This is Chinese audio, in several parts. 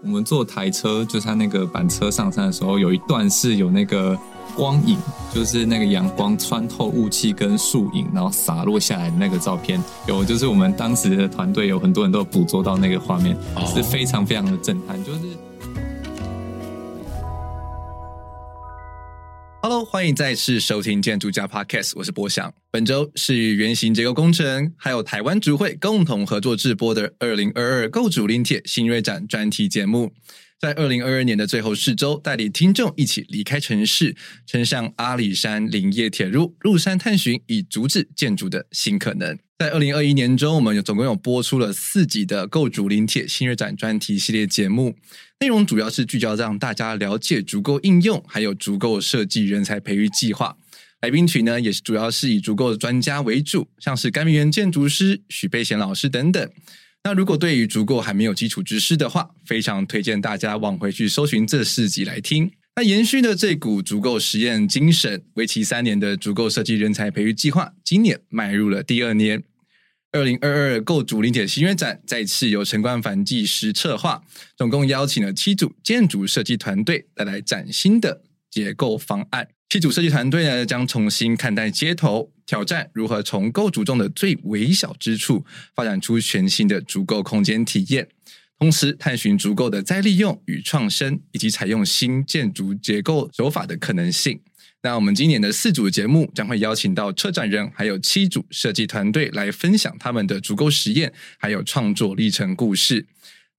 我们坐台车，就是它那个板车上山的时候，有一段是有那个光影，就是那个阳光穿透雾气跟树影，然后洒落下来的那个照片。有，就是我们当时的团队有很多人都捕捉到那个画面，是非常非常的震撼，就是。欢迎再次收听建筑家 Podcast，我是博翔。本周是与原型结构工程还有台湾筑会共同合作制播的二零二二构筑林铁新锐展专题节目。在二零二二年的最后四周，带领听众一起离开城市，乘上阿里山林业铁路，入山探寻以竹子建筑的新可能。在二零二一年中，我们有总共有播出了四集的构筑林铁新锐展专题系列节目。内容主要是聚焦让大家了解足够应用，还有足够设计人才培育计划。来宾群呢，也是主要是以足够的专家为主，像是甘明园建筑师许贝贤老师等等。那如果对于足够还没有基础知识的话，非常推荐大家往回去搜寻这四集来听。那延续的这股足够实验精神，为期三年的足够设计人才培育计划，今年迈入了第二年。二零二二构筑林铁新锐展再次由陈冠凡技师策划，总共邀请了七组建筑设计团队带来崭新的结构方案。七组设计团队呢，将重新看待街头挑战，如何从构筑中的最微小之处发展出全新的足够空间体验，同时探寻足够的再利用与创生，以及采用新建筑结构手法的可能性。那我们今年的四组节目将会邀请到策展人，还有七组设计团队来分享他们的足构实验，还有创作历程故事。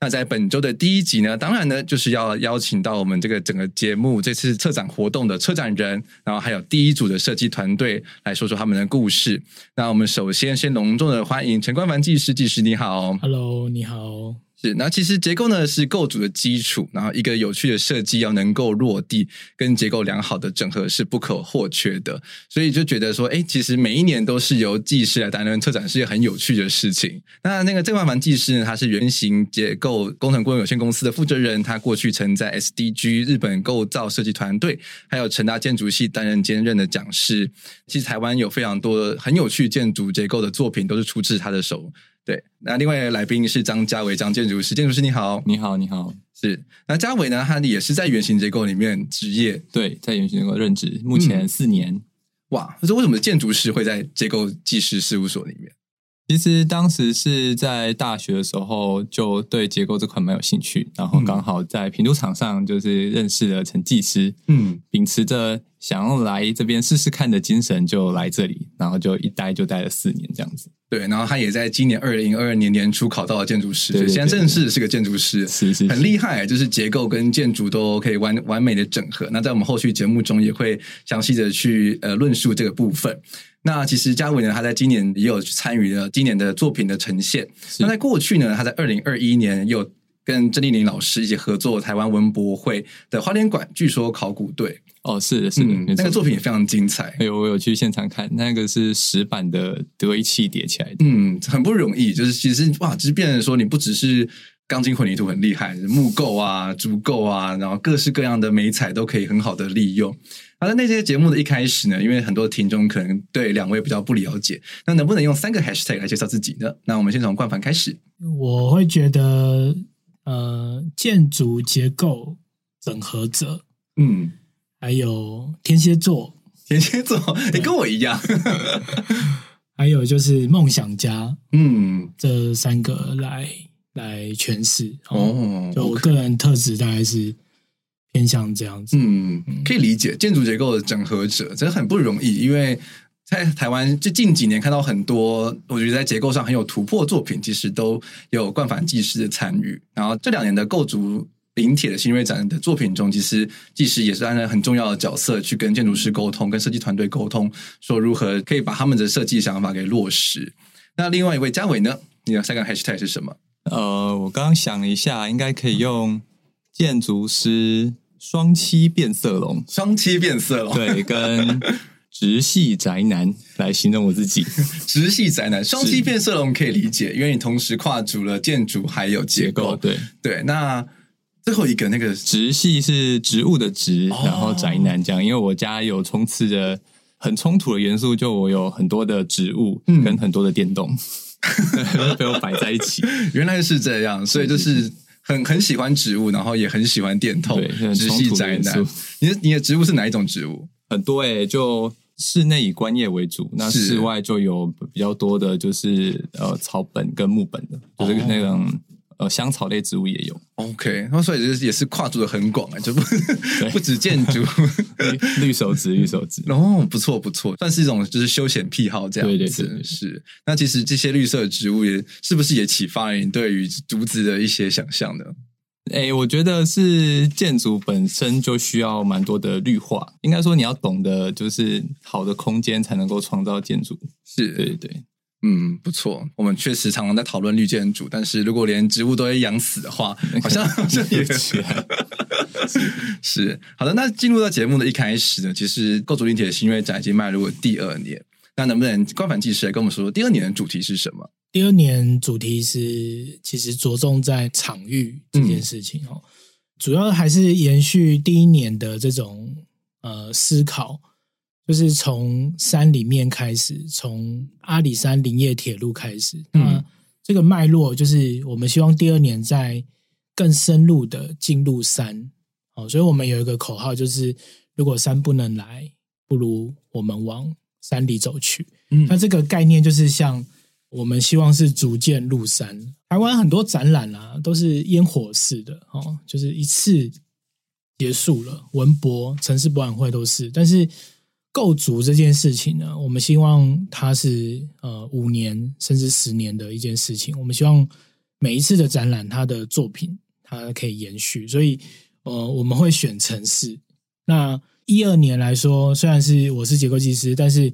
那在本周的第一集呢，当然呢就是要邀请到我们这个整个节目这次策展活动的策展人，然后还有第一组的设计团队来说说他们的故事。那我们首先先隆重的欢迎陈冠凡技师，技师你好，Hello，你好。是，那其实结构呢是构筑的基础，然后一个有趣的设计要能够落地，跟结构良好的整合是不可或缺的。所以就觉得说，哎，其实每一年都是由技师来担任策展，是一个很有趣的事情。那那个郑冠凡技师呢，他是原型结构工程顾问有限公司的负责人，他过去曾在 SDG 日本构造设计团队，还有成大建筑系担任兼任的讲师。其实台湾有非常多很有趣建筑结构的作品，都是出自他的手。对，那另外来宾是张家伟张建筑师，建筑师你好，你好，你好，是那家伟呢，他也是在原型结构里面职业，对，在原型结构任职，目前四年。嗯、哇，那为什么建筑师会在结构技师事务所里面？其实当时是在大学的时候就对结构这块蛮有兴趣，然后刚好在评图场上就是认识了陈技师，嗯，秉持着想要来这边试试看的精神就来这里，然后就一待就待了四年这样子。对，然后他也在今年二零二二年年初考到了建筑师，对，现在正式是个建筑师，是是很厉害，就是结构跟建筑都可以完完美的整合。那在我们后续节目中也会详细的去呃论述这个部分。那其实嘉伟呢，他在今年也有参与了今年的作品的呈现。那在过去呢，他在二零二一年有跟郑丽玲老师一起合作台湾文博会的花莲馆，据说考古队。哦，是的，是的，嗯、那个作品也非常精彩。有我有去现场看，那个是石板的堆砌叠起来的，嗯，很不容易。就是其实哇，就是变成说，你不只是钢筋混凝土很厉害，木构啊、竹构啊，然后各式各样的美彩都可以很好的利用。好的，那这些节目的一开始呢，因为很多听众可能对两位比较不了解，那能不能用三个 hashtag 来介绍自己呢？那我们先从冠凡开始。我会觉得，呃，建筑结构整合者，嗯，还有天蝎座，天蝎座，你跟我一样，还有就是梦想家，嗯，这三个来来诠释哦，就我个人特质大概是。偏向这样子，嗯，可以理解。建筑结构的整合者，真的很不容易。因为在台湾，就近几年看到很多，我觉得在结构上很有突破作品，其实都有冠反技师的参与。然后这两年的构筑林铁的新锐展的作品中，其实技师也是担任很重要的角色，去跟建筑师沟通，跟设计团队沟通，说如何可以把他们的设计想法给落实。那另外一位嘉伟呢？你的三个 hashtag 是什么？呃，我刚刚想了一下，应该可以用。建筑师双栖变色龙，双栖变色龙，对，跟直系宅男来形容我自己。直系宅男，双栖变色龙可以理解，因为你同时跨足了建筑还有结构。对对，那最后一个那个直系是植物的植，哦、然后宅男这样，因为我家有充斥着很冲突的元素，就我有很多的植物跟很多的电动，嗯、被我摆在一起。原来是这样，所以就是。很很喜欢植物，然后也很喜欢电动，直系宅男。你的你的植物是哪一种植物？很多诶、欸，就室内以观叶为主，那室外就有比较多的，就是呃草本跟木本的，就是那种。哦呃，香草类植物也有。OK，那所以就是也是跨度的很广啊，就不 不止建筑，绿手指，绿手指。哦，不错不错，算是一种就是休闲癖好这样子。对对对，对，是。那其实这些绿色植物也是不是也启发了你对于竹子的一些想象呢？哎，我觉得是建筑本身就需要蛮多的绿化，应该说你要懂得就是好的空间才能够创造建筑。是，对对对。嗯，不错。我们确实常常在讨论绿建筑，但是如果连植物都会养死的话，好像 好像也是。是好的。那进入到节目的一开始呢，其实构筑 lin 铁的新锐展已经迈入了第二年。那能不能官反技师来跟我们说说，第二年的主题是什么？第二年主题是其实着重在场域这件事情哦，嗯、主要还是延续第一年的这种呃思考。就是从山里面开始，从阿里山林业铁路开始，那、嗯、这个脉络就是我们希望第二年在更深入的进入山，哦，所以我们有一个口号，就是如果山不能来，不如我们往山里走去。嗯，那这个概念就是像我们希望是逐渐入山。台湾很多展览啊，都是烟火式的哦，就是一次结束了，文博、城市博览会都是，但是。构筑这件事情呢，我们希望它是呃五年甚至十年的一件事情。我们希望每一次的展览，它的作品它可以延续。所以呃，我们会选城市。那一二年来说，虽然是我是结构技师，但是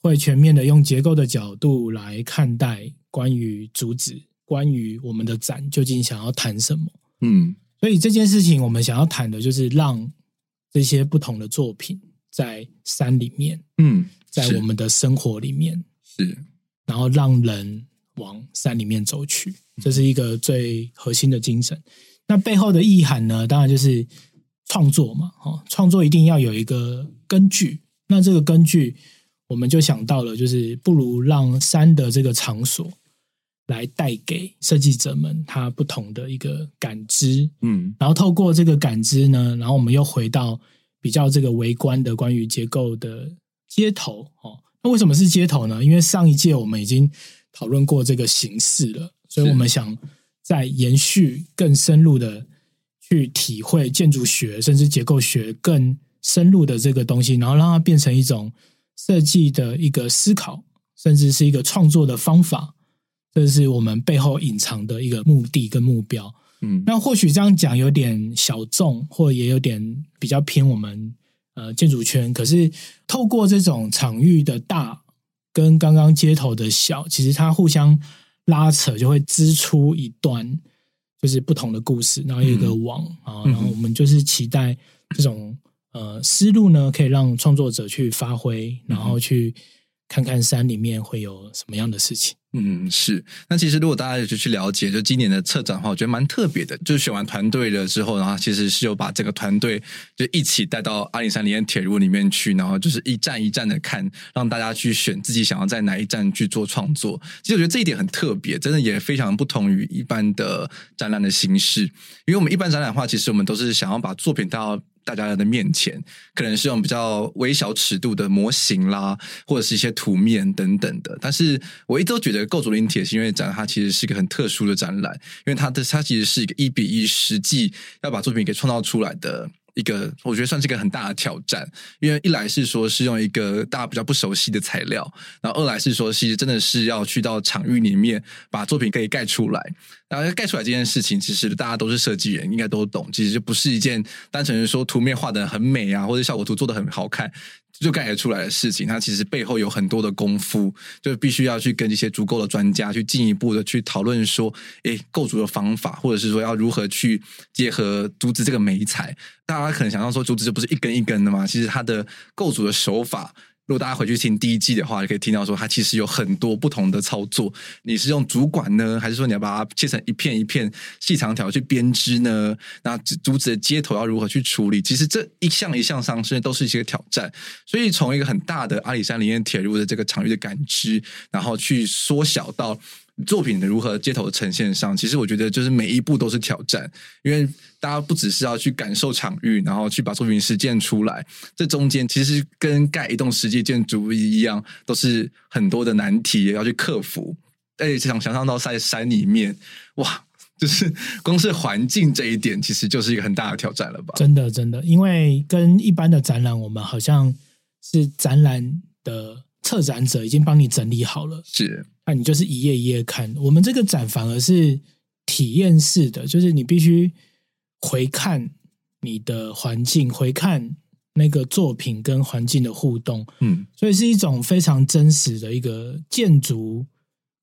会全面的用结构的角度来看待关于主旨，关于我们的展究竟想要谈什么。嗯，所以这件事情我们想要谈的就是让这些不同的作品。在山里面，嗯，在我们的生活里面是，然后让人往山里面走去，这是一个最核心的精神。那背后的意涵呢？当然就是创作嘛，哦，创作一定要有一个根据。那这个根据，我们就想到了，就是不如让山的这个场所来带给设计者们他不同的一个感知，嗯，然后透过这个感知呢，然后我们又回到。比较这个微观的关于结构的街头哦，那为什么是街头呢？因为上一届我们已经讨论过这个形式了，所以我们想再延续更深入的去体会建筑学甚至结构学更深入的这个东西，然后让它变成一种设计的一个思考，甚至是一个创作的方法，这是我们背后隐藏的一个目的跟目标。嗯，那或许这样讲有点小众，或也有点比较偏我们呃建筑圈。可是透过这种场域的大跟刚刚街头的小，其实它互相拉扯，就会织出一段就是不同的故事，然后有一个网啊，然后我们就是期待这种呃思路呢，可以让创作者去发挥，然后去看看山里面会有什么样的事情。嗯，是。那其实如果大家就去了解，就今年的策展的话，我觉得蛮特别的。就是选完团队了之后，然后其实是有把这个团队就一起带到阿里山林业铁路里面去，然后就是一站一站的看，让大家去选自己想要在哪一站去做创作。其实我觉得这一点很特别，真的也非常不同于一般的展览的形式。因为我们一般展览的话，其实我们都是想要把作品带到。大家的面前，可能是用比较微小尺度的模型啦，或者是一些图面等等的。但是我一直都觉得构筑林铁的新锐展，它其实是一个很特殊的展览，因为它的它其实是一个一比一实际要把作品给创造出来的。一个我觉得算是一个很大的挑战，因为一来是说是用一个大家比较不熟悉的材料，然后二来是说其实真的是要去到场域里面把作品可以盖出来，然后盖出来这件事情，其实大家都是设计人，应该都懂，其实就不是一件单纯的说图面画得很美啊，或者效果图做得很好看。就盖得出来的事情，它其实背后有很多的功夫，就必须要去跟一些足够的专家去进一步的去讨论说，诶，构筑的方法，或者是说要如何去结合竹子这个媒材。大家可能想到说，竹子就不是一根一根的嘛，其实它的构筑的手法。如果大家回去听第一季的话，就可以听到说，它其实有很多不同的操作。你是用竹管呢，还是说你要把它切成一片一片细长条去编织呢？那竹子的接头要如何去处理？其实这一项一项上，甚至都是一些挑战。所以从一个很大的阿里山林业铁路的这个场域的感知，然后去缩小到作品的如何街头呈现上，其实我觉得就是每一步都是挑战，因为大家不只是要去感受场域，然后去把作品实践出来，这中间其实跟盖一栋实际建筑一样，都是很多的难题要去克服。而且想想象到在山里面，哇，就是光是环境这一点，其实就是一个很大的挑战了吧？真的，真的，因为跟一般的展览，我们好像是展览的策展者已经帮你整理好了，是。那你就是一页一页看，我们这个展反而是体验式的，就是你必须回看你的环境，回看那个作品跟环境的互动，嗯，所以是一种非常真实的一个建筑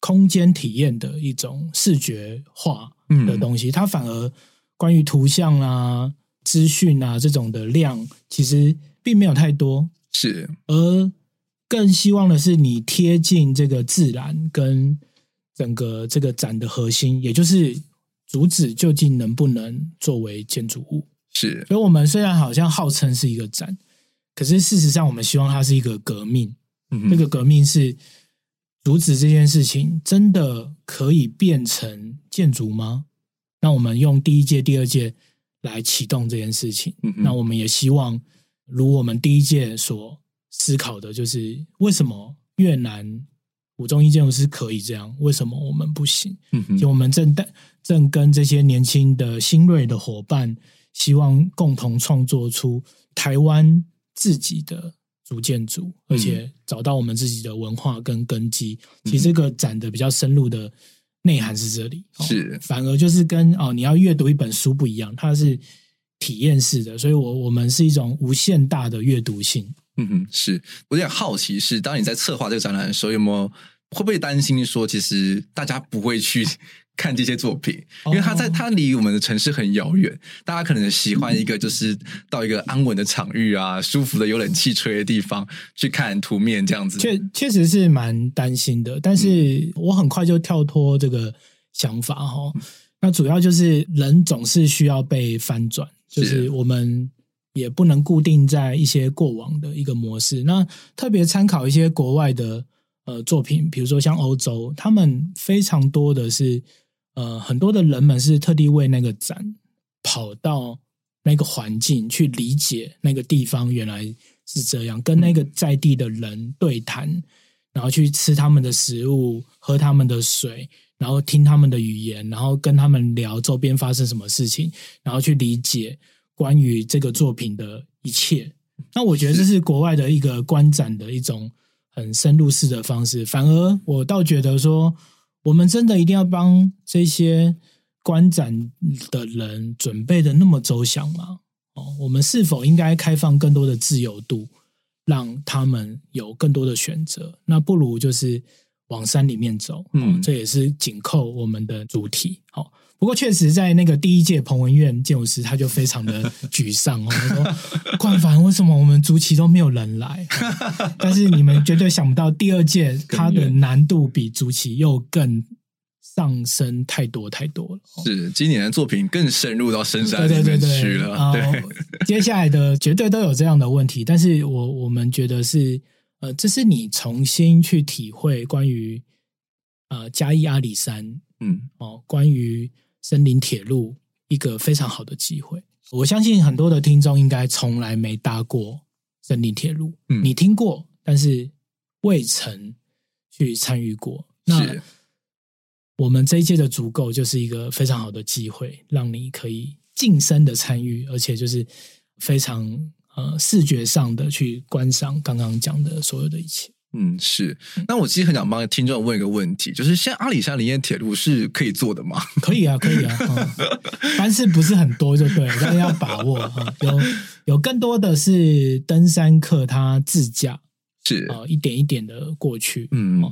空间体验的一种视觉化的东西。嗯，它反而关于图像啊、资讯啊这种的量，其实并没有太多，是而。更希望的是你贴近这个自然跟整个这个展的核心，也就是主旨究竟能不能作为建筑物？是。所以，我们虽然好像号称是一个展，可是事实上，我们希望它是一个革命。嗯哼，这个革命是阻止这件事情真的可以变成建筑吗？那我们用第一届、第二届来启动这件事情。嗯，那我们也希望，如我们第一届所。思考的就是为什么越南五中一建筑师可以这样，为什么我们不行？嗯哼，就我们正带正跟这些年轻的新锐的伙伴，希望共同创作出台湾自己的主建筑，而且找到我们自己的文化跟根基。其实这个展的比较深入的内涵是这里，是反而就是跟哦，你要阅读一本书不一样，它是体验式的，所以我我们是一种无限大的阅读性。嗯哼，是我有点好奇，是当你在策划这个展览的时候，有没有会不会担心说，其实大家不会去看这些作品，因为它在它离我们的城市很遥远，大家可能喜欢一个就是到一个安稳的场域啊，舒服的有冷气吹的地方去看图面这样子。确确实是蛮担心的，但是我很快就跳脱这个想法哈。那主要就是人总是需要被翻转，就是我们。也不能固定在一些过往的一个模式。那特别参考一些国外的呃作品，比如说像欧洲，他们非常多的是呃很多的人们是特地为那个展跑到那个环境去理解那个地方原来是这样，跟那个在地的人对谈，然后去吃他们的食物，喝他们的水，然后听他们的语言，然后跟他们聊周边发生什么事情，然后去理解。关于这个作品的一切，那我觉得这是国外的一个观展的一种很深入式的方式。反而我倒觉得说，我们真的一定要帮这些观展的人准备的那么周详吗？哦，我们是否应该开放更多的自由度，让他们有更多的选择？那不如就是往山里面走。嗯，这也是紧扣我们的主题。好。不过，确实在那个第一届彭文苑建筑师，他就非常的 沮丧哦。他说：“冠凡，为什么我们筑期都没有人来？” 但是你们绝对想不到，第二届它的难度比筑期又更上升太多太多了。是今年的作品更深入到深山里面去了。对，对，接下来的绝对都有这样的问题。但是我我们觉得是呃，这是你重新去体会关于呃嘉义阿里山，嗯哦，关于。森林铁路一个非常好的机会，我相信很多的听众应该从来没搭过森林铁路，嗯，你听过，但是未曾去参与过。那我们这一届的足够就是一个非常好的机会，让你可以近身的参与，而且就是非常呃视觉上的去观赏刚刚讲的所有的一切。嗯，是。那我其实很想帮听众问一个问题，就是现在阿里山林业铁路是可以做的吗？可以啊，可以啊，但是不是很多就对了，但是要把握哈。有有更多的是登山客他自驾，是啊，一点一点的过去，嗯。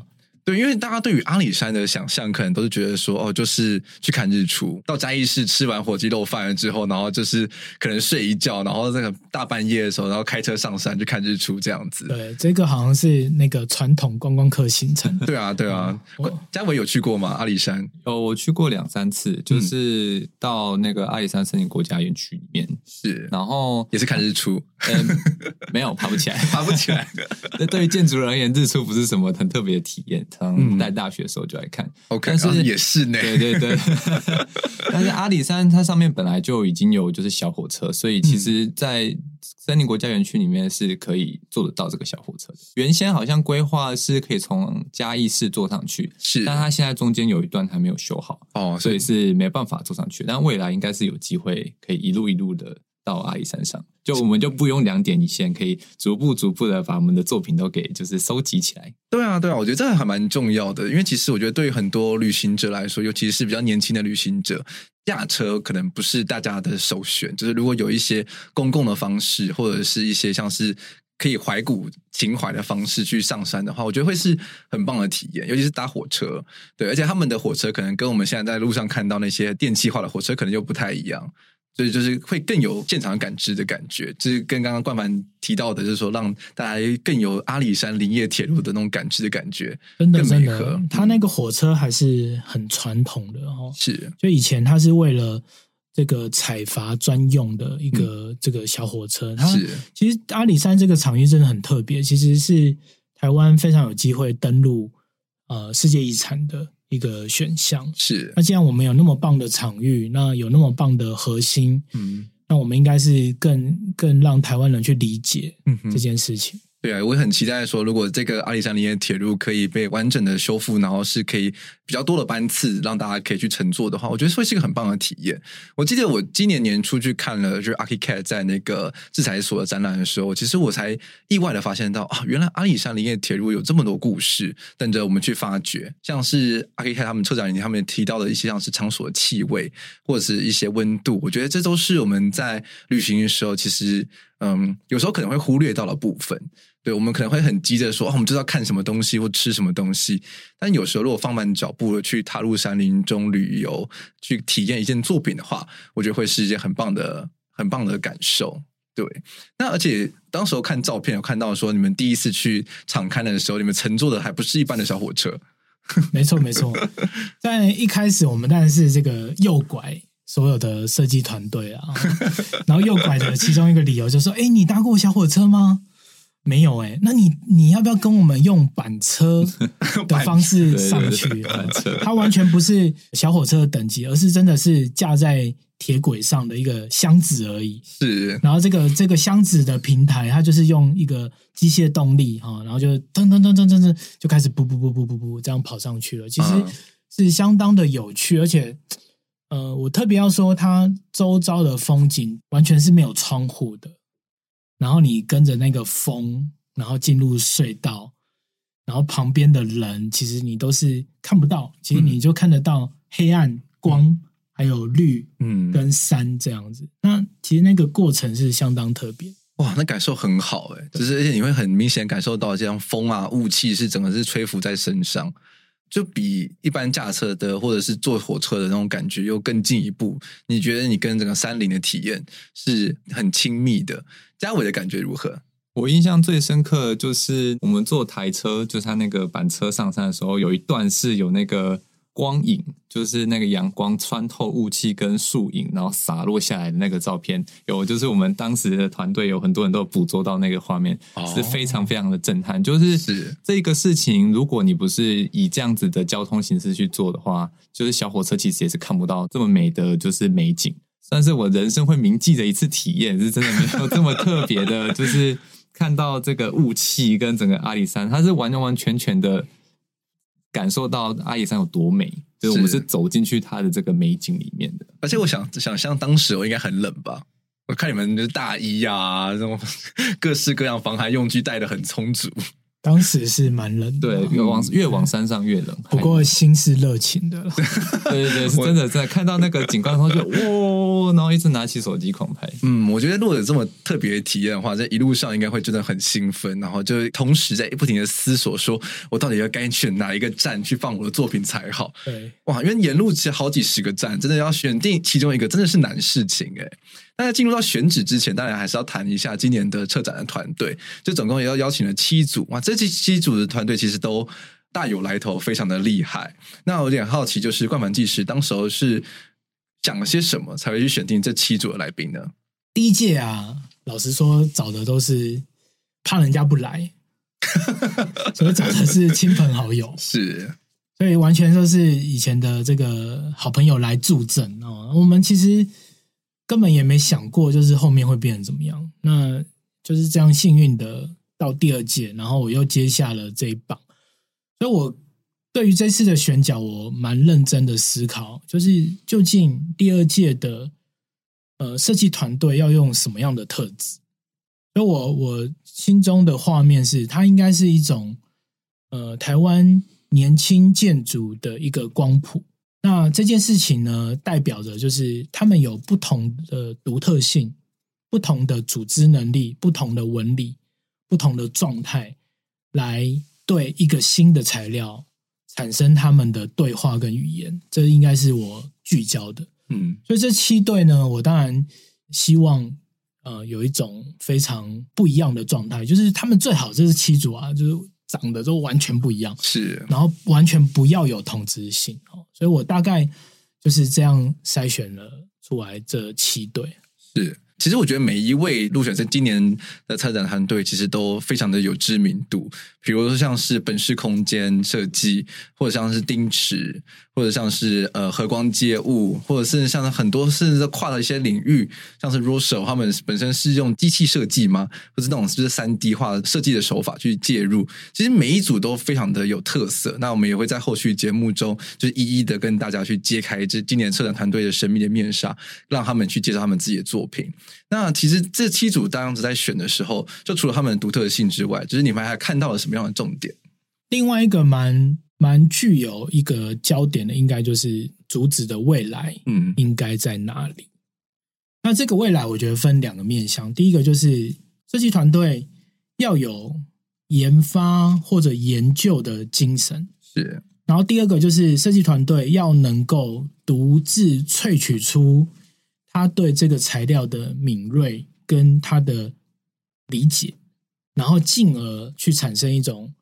对，因为大家对于阿里山的想象，可能都是觉得说，哦，就是去看日出，到嘉义市吃完火鸡肉饭了之后，然后就是可能睡一觉，然后那个大半夜的时候，然后开车上山去看日出这样子。对，这个好像是那个传统观光客行程。对啊，对啊。家伟有去过吗？阿里山？哦，我去过两三次，就是到那个阿里山森林国家园区里面，是，然后也是看日出。嗯，没有，爬不起来，爬不起来。那对于建筑人而言，日出不是什么很特别的体验。常在大学的时候就来看。嗯、OK，但是也是呢，对对对。但是阿里山它上面本来就已经有就是小火车，所以其实，在森林国家园区里面是可以坐得到这个小火车的。原先好像规划是可以从嘉义市坐上去，是，但它现在中间有一段还没有修好哦，所以是没办法坐上去。但未来应该是有机会可以一路一路的。到阿里山上，就我们就不用两点一线，可以逐步逐步的把我们的作品都给就是收集起来。对啊，对啊，我觉得这还蛮重要的，因为其实我觉得对于很多旅行者来说，尤其是比较年轻的旅行者，驾车可能不是大家的首选。就是如果有一些公共的方式，或者是一些像是可以怀古情怀的方式去上山的话，我觉得会是很棒的体验。尤其是搭火车，对，而且他们的火车可能跟我们现在在路上看到那些电气化的火车可能就不太一样。所以就是会更有现场感知的感觉，就是跟刚刚冠凡提到的，就是说让大家更有阿里山林业铁路的那种感知的感觉，真的真的，他那个火车还是很传统的哦。是，就以前它是为了这个采伐专用的一个这个小火车。它是，其实阿里山这个场域真的很特别，其实是台湾非常有机会登陆呃世界遗产的。一个选项。是，那既然我们有那么棒的场域，那有那么棒的核心，嗯，那我们应该是更更让台湾人去理解这件事情。对，我也很期待说，如果这个阿里山林业铁路可以被完整的修复，然后是可以比较多的班次，让大家可以去乘坐的话，我觉得会是一个很棒的体验。我记得我今年年初去看了，就是 Archicad 在那个制材所的展览的时候，其实我才意外的发现到啊，原来阿里山林业铁路有这么多故事等着我们去发掘。像是 Archicad 他们策展人他们提到的一些，像是场所的气味或者是一些温度，我觉得这都是我们在旅行的时候，其实嗯，有时候可能会忽略到的部分。对，我们可能会很急着说，哦，我们知道看什么东西或吃什么东西。但有时候，如果放慢脚步去踏入山林中旅游，去体验一件作品的话，我觉得会是一件很棒的、很棒的感受。对，那而且当时候看照片，有看到说，你们第一次去敞开的时候，你们乘坐的还不是一般的小火车。没错，没错。在一开始，我们当然是这个右拐所有的设计团队啊，然后右拐的其中一个理由就是说：“哎，你搭过小火车吗？”没有哎、欸，那你你要不要跟我们用板车 的方式上去？板车，它完全不是小火车的等级，而是真的是架在铁轨上的一个箱子而已。是，然后这个这个箱子的平台，它就是用一个机械动力哈，然后就噔噔噔噔噔噔就开始噗噗噗噗噗噗这样跑上去了。其实是相当的有趣，而且呃，我特别要说，它周遭的风景完全是没有窗户的。然后你跟着那个风，然后进入隧道，然后旁边的人其实你都是看不到，其实你就看得到黑暗、光，嗯、还有绿，嗯，跟山这样子。嗯、那其实那个过程是相当特别，哇，那感受很好哎，就是而且你会很明显感受到这样风啊、雾气是整个是吹拂在身上。就比一般驾车的或者是坐火车的那种感觉又更进一步。你觉得你跟整个山林的体验是很亲密的？嘉伟的感觉如何？我印象最深刻的就是我们坐台车，就是他那个板车上山的时候，有一段是有那个。光影就是那个阳光穿透雾气跟树影，然后洒落下来的那个照片，有就是我们当时的团队有很多人都捕捉到那个画面，是非常非常的震撼。就是这个事情，如果你不是以这样子的交通形式去做的话，就是小火车其实也是看不到这么美的就是美景，算是我人生会铭记的一次体验，是真的没有这么特别的，就是看到这个雾气跟整个阿里山，它是完完全全的。感受到阿里山有多美，就是我们是走进去它的这个美景里面的。而且我想想象当时我应该很冷吧？我看你们的大衣啊，这种 各式各样防寒用具带的很充足。当时是蛮冷的，对，越往越往山上越冷。不过心是热情的，对对对，是 真的在看到那个景观后就哇，然后一直拿起手机狂拍。嗯，我觉得如果有这么特别的体验的话，在一路上应该会真的很兴奋，然后就同时在不停的思索，说我到底要该选哪一个站去放我的作品才好？对，哇，因为沿路其实好几十个站，真的要选定其中一个，真的是难事情哎。那在进入到选址之前，当然还是要谈一下今年的策展的团队。就总共也要邀请了七组哇，这七七组的团队其实都大有来头，非常的厉害。那我有点好奇，就是冠凡技师当时候是讲了些什么，才会去选定这七组的来宾呢？第一届啊，老实说找的都是怕人家不来，所以找的是亲朋好友，是，所以完全都是以前的这个好朋友来助阵哦。我们其实根本也没想过，就是后面会变成怎么样。那就是这样幸运的到第二届，然后我又接下了这一棒。所以我对于这次的选角，我蛮认真的思考，就是究竟第二届的呃设计团队要用什么样的特质。所以我我心中的画面是，它应该是一种呃台湾年轻建筑的一个光谱。那这件事情呢，代表着就是他们有不同的独特性、不同的组织能力、不同的纹理、不同的状态，来对一个新的材料产生他们的对话跟语言。这应该是我聚焦的。嗯，所以这七对呢，我当然希望。呃，有一种非常不一样的状态，就是他们最好就是七组啊，就是长得都完全不一样，是，然后完全不要有同质性哦，所以我大概就是这样筛选了出来这七对，是。其实我觉得每一位入选在今年的参展团队，其实都非常的有知名度。比如说像是本市空间设计，或者像是丁池，或者像是呃和光街物，或者是像很多甚至跨了一些领域，像是 Rosso 他们本身是用机器设计吗？或是那种就是三 D 化设计的手法去介入。其实每一组都非常的有特色。那我们也会在后续节目中，就是一一的跟大家去揭开这今年策展团队的神秘的面纱，让他们去介绍他们自己的作品。那其实这七组当时在选的时候，就除了他们独特性之外，就是你们还看到了什么样的重点？另外一个蛮蛮具有一个焦点的，应该就是竹子的未来，嗯，应该在哪里？嗯、那这个未来，我觉得分两个面向。第一个就是设计团队要有研发或者研究的精神，是。然后第二个就是设计团队要能够独自萃取出。他对这个材料的敏锐跟他的理解，然后进而去产生一种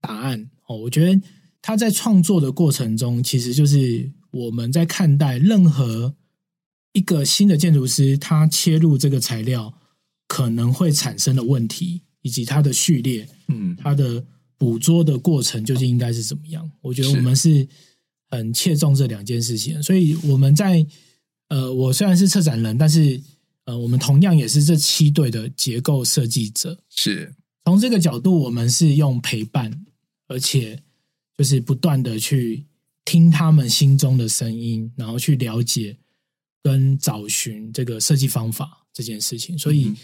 答案哦。我觉得他在创作的过程中，其实就是我们在看待任何一个新的建筑师，他切入这个材料可能会产生的问题，以及他的序列，嗯，他的捕捉的过程究竟应该是怎么样？我觉得我们是很切中这两件事情，所以我们在。呃，我虽然是策展人，但是呃，我们同样也是这七对的结构设计者。是从这个角度，我们是用陪伴，而且就是不断的去听他们心中的声音，然后去了解跟找寻这个设计方法这件事情。所以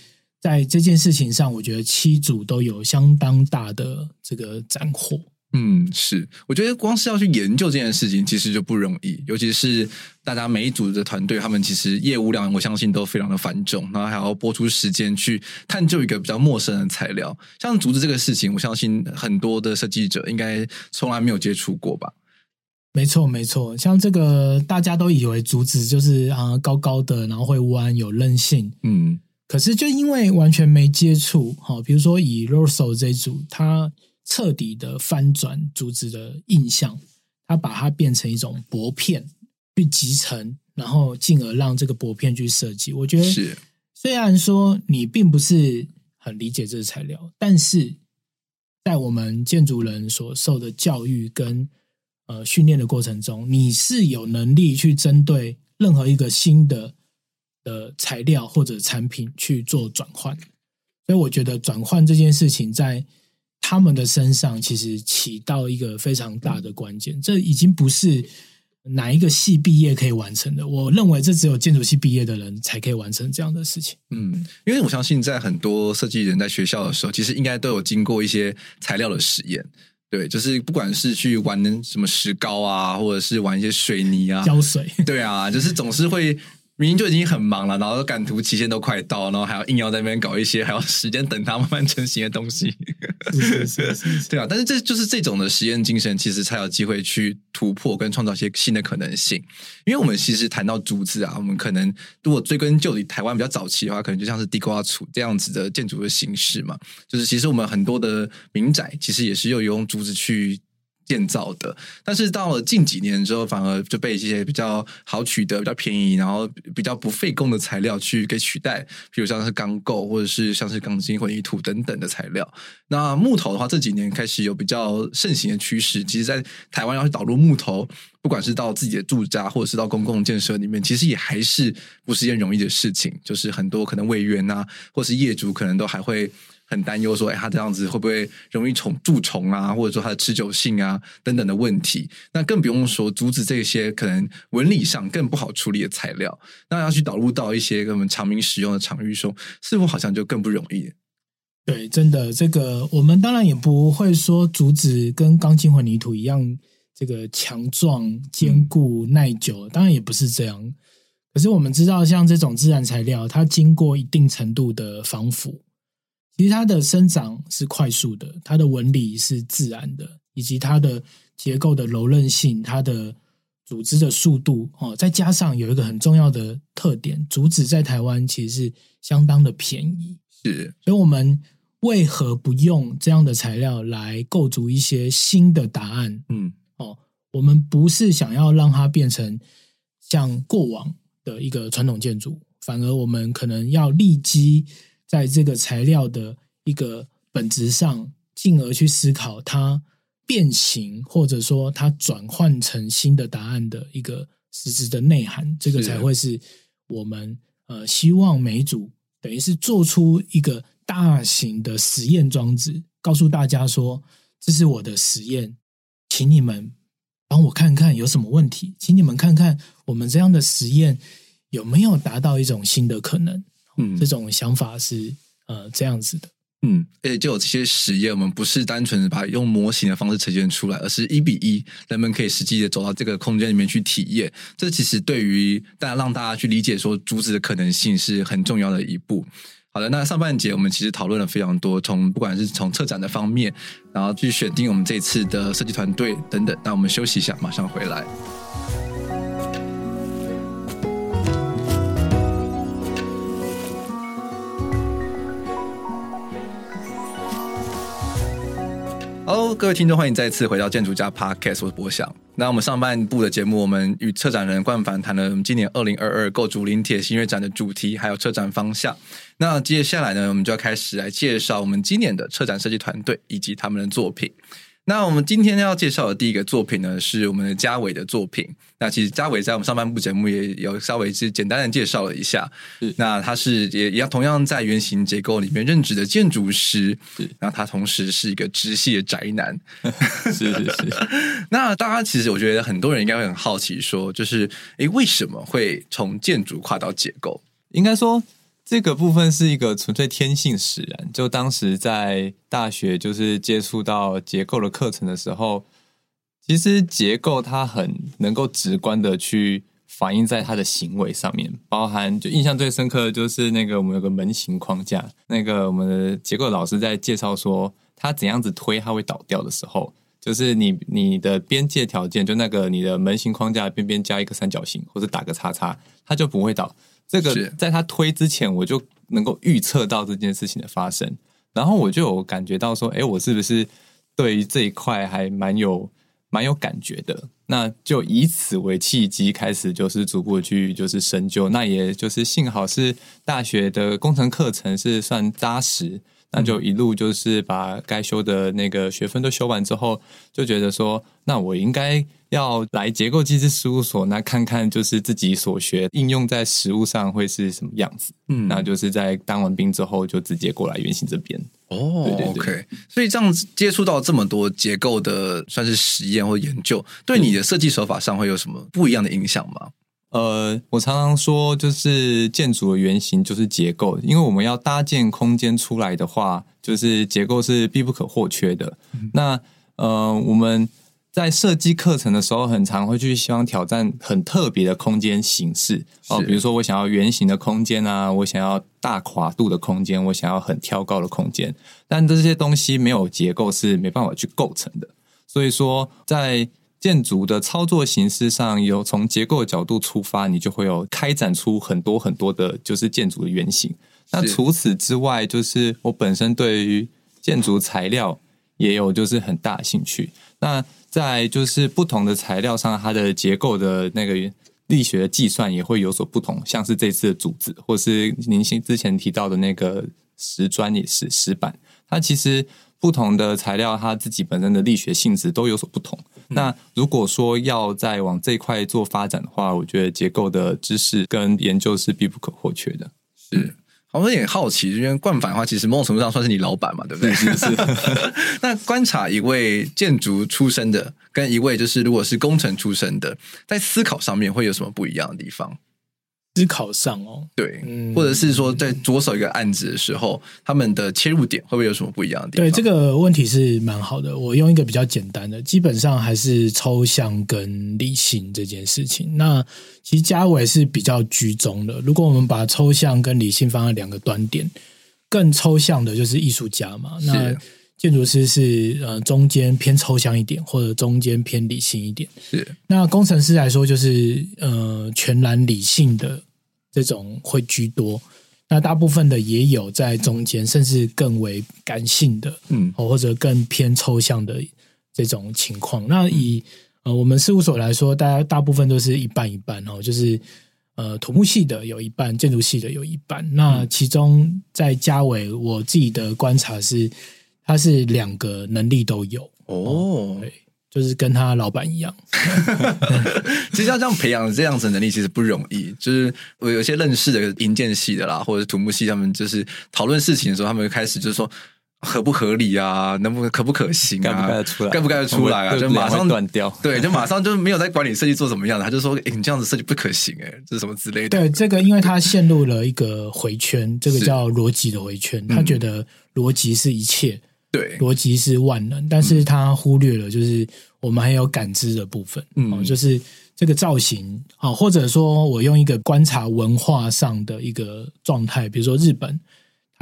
在这件事情上，我觉得七组都有相当大的这个斩获。嗯，是，我觉得光是要去研究这件事情，其实就不容易。尤其是大家每一组的团队，他们其实业务量，我相信都非常的繁重，然后还要播出时间去探究一个比较陌生的材料。像竹子这个事情，我相信很多的设计者应该从来没有接触过吧？没错，没错。像这个，大家都以为竹子就是啊高高的，然后会弯，有韧性。嗯，可是就因为完全没接触，好，比如说以 Rosso 这一组，它。彻底的翻转竹子的印象，他把它变成一种薄片去集成，然后进而让这个薄片去设计。我觉得，是虽然说你并不是很理解这个材料，但是在我们建筑人所受的教育跟呃训练的过程中，你是有能力去针对任何一个新的的材料或者产品去做转换。所以，我觉得转换这件事情在。他们的身上其实起到一个非常大的关键，这已经不是哪一个系毕业可以完成的。我认为这只有建筑系毕业的人才可以完成这样的事情。嗯，因为我相信在很多设计人在学校的时候，其实应该都有经过一些材料的实验。对，就是不管是去玩什么石膏啊，或者是玩一些水泥啊、胶水，对啊，就是总是会。明明就已经很忙了，然后赶图期限都快到，然后还要硬要在那边搞一些还要时间等它慢慢成型的东西，是是是是，对啊。但是这就是这种的实验精神，其实才有机会去突破跟创造一些新的可能性。因为我们其实谈到竹子啊，我们可能如果追根究底，台湾比较早期的话，可能就像是地瓜厝这样子的建筑的形式嘛。就是其实我们很多的民宅，其实也是又用竹子去建造的，但是到了近几年之后，反而就被一些比较好取得、比较便宜，然后比较不费工的材料去给取代，比如像是钢构或者是像是钢筋混凝土等等的材料。那木头的话，这几年开始有比较盛行的趋势。其实，在台湾要去导入木头，不管是到自己的住家，或者是到公共建设里面，其实也还是不是一件容易的事情。就是很多可能委员啊，或是业主，可能都还会。很担忧说，哎，他这样子会不会容易虫蛀虫啊，或者说它的持久性啊等等的问题？那更不用说阻止这些可能纹理上更不好处理的材料，那要去导入到一些我们常民使用的场域中，似乎好像就更不容易。对，真的，这个我们当然也不会说阻止跟钢筋混凝土一样，这个强壮、坚固、耐久，当然也不是这样。可是我们知道，像这种自然材料，它经过一定程度的防腐。其实它的生长是快速的，它的纹理是自然的，以及它的结构的柔韧性、它的组织的速度哦，再加上有一个很重要的特点，竹子在台湾其实是相当的便宜。是，所以我们为何不用这样的材料来构筑一些新的答案？嗯，哦，我们不是想要让它变成像过往的一个传统建筑，反而我们可能要立基。在这个材料的一个本质上，进而去思考它变形，或者说它转换成新的答案的一个实质的内涵，这个才会是我们呃希望每一组等于是做出一个大型的实验装置，告诉大家说，这是我的实验，请你们帮我看看有什么问题，请你们看看我们这样的实验有没有达到一种新的可能。嗯，这种想法是呃这样子的。嗯，而且就有这些实验，我们不是单纯的把用模型的方式呈现出来，而是一比一，人们可以实际的走到这个空间里面去体验。这其实对于大家让大家去理解说竹子的可能性是很重要的一步。好的，那上半节我们其实讨论了非常多，从不管是从策展的方面，然后去选定我们这次的设计团队等等。那我们休息一下，马上回来。Hello，各位听众，欢迎再次回到建筑家 Podcast，我是博翔。那我们上半部的节目，我们与策展人冠凡谈了今年二零二二构筑林铁新月展的主题，还有策展方向。那接下来呢，我们就要开始来介绍我们今年的策展设计团队以及他们的作品。那我们今天要介绍的第一个作品呢，是我们的嘉伟的作品。那其实嘉伟在我们上半部节目也有稍微是简单的介绍了一下。那他是也也要同样在原型结构里面任职的建筑师。是那他同时是一个直系的宅男。是 是是。那大家其实我觉得很多人应该会很好奇，说就是诶，为什么会从建筑跨到结构？应该说。这个部分是一个纯粹天性使然。就当时在大学，就是接触到结构的课程的时候，其实结构它很能够直观的去反映在它的行为上面，包含就印象最深刻的就是那个我们有个门型框架，那个我们的结构老师在介绍说，它怎样子推它会倒掉的时候，就是你你的边界条件，就那个你的门型框架边边加一个三角形或者打个叉叉，它就不会倒。这个在他推之前，我就能够预测到这件事情的发生，然后我就有感觉到说，哎，我是不是对于这一块还蛮有蛮有感觉的？那就以此为契机，开始就是逐步去就是深究。那也就是幸好是大学的工程课程是算扎实。那就一路就是把该修的那个学分都修完之后，就觉得说，那我应该要来结构机制事务所，那看看就是自己所学应用在实务上会是什么样子。嗯，那就是在当完兵之后，就直接过来原型这边。哦，对对对，OK。所以这样接触到这么多结构的算是实验或研究，对你的设计手法上会有什么不一样的影响吗？呃，我常常说，就是建筑的原型就是结构，因为我们要搭建空间出来的话，就是结构是必不可或缺的。嗯、那呃，我们在设计课程的时候，很常会去希望挑战很特别的空间形式哦，比如说我想要圆形的空间啊，我想要大跨度的空间，我想要很挑高的空间，但这些东西没有结构是没办法去构成的。所以说，在建筑的操作形式上，有从结构的角度出发，你就会有开展出很多很多的，就是建筑的原型。那除此之外，就是我本身对于建筑材料也有就是很大兴趣。那在就是不同的材料上，它的结构的那个力学计算也会有所不同。像是这次的组织，或是您先之前提到的那个石砖也是石板，它其实不同的材料，它自己本身的力学性质都有所不同。嗯、那如果说要再往这一块做发展的话，我觉得结构的知识跟研究是必不可或缺的。是。我有点好奇，因为惯犯的话，其实某种程度上算是你老板嘛，对不对？是是。那观察一位建筑出身的，跟一位就是如果是工程出身的，在思考上面会有什么不一样的地方？思考上哦，对，或者是说在着手一个案子的时候，他们的切入点会不会有什么不一样的地方？对，这个问题是蛮好的。我用一个比较简单的，基本上还是抽象跟理性这件事情。那其实家伟是比较居中的。如果我们把抽象跟理性放在两个端点，更抽象的就是艺术家嘛。那建筑师是呃中间偏抽象一点，或者中间偏理性一点。是那工程师来说，就是呃全然理性的这种会居多。那大部分的也有在中间，甚至更为感性的，嗯，或者更偏抽象的这种情况。那以呃我们事务所来说，大家大部分都是一半一半哦，就是呃土木系的有一半，建筑系的有一半。那其中在嘉伟，我自己的观察是。他是两个能力都有哦，对，就是跟他老板一样。其实要这样培养这样子的能力，其实不容易。就是我有些认识的营建系的啦，或者是土木系，他们就是讨论事情的时候，他们就开始就是说合不合理啊，能不能可不可行啊，盖不盖得出来，盖不盖得出来啊，就马上断掉。对，就马上就没有在管理设计做怎么样的，他就说：“哎，你这样子设计不可行，哎，这是什么之类的。”对，这个因为他陷入了一个回圈，这个叫逻辑的回圈，他觉得逻辑是一切。对，逻辑是万能，但是他忽略了，就是我们还有感知的部分，嗯，就是这个造型啊，或者说我用一个观察文化上的一个状态，比如说日本。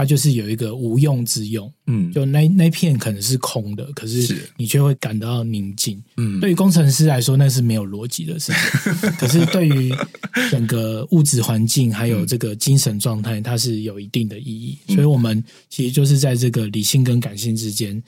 它就是有一个无用之用，嗯，就那那片可能是空的，可是你却会感到宁静。嗯，对于工程师来说，那是没有逻辑的事情。可是对于整个物质环境还有这个精神状态，它是有一定的意义。所以，我们其实就是在这个理性跟感性之间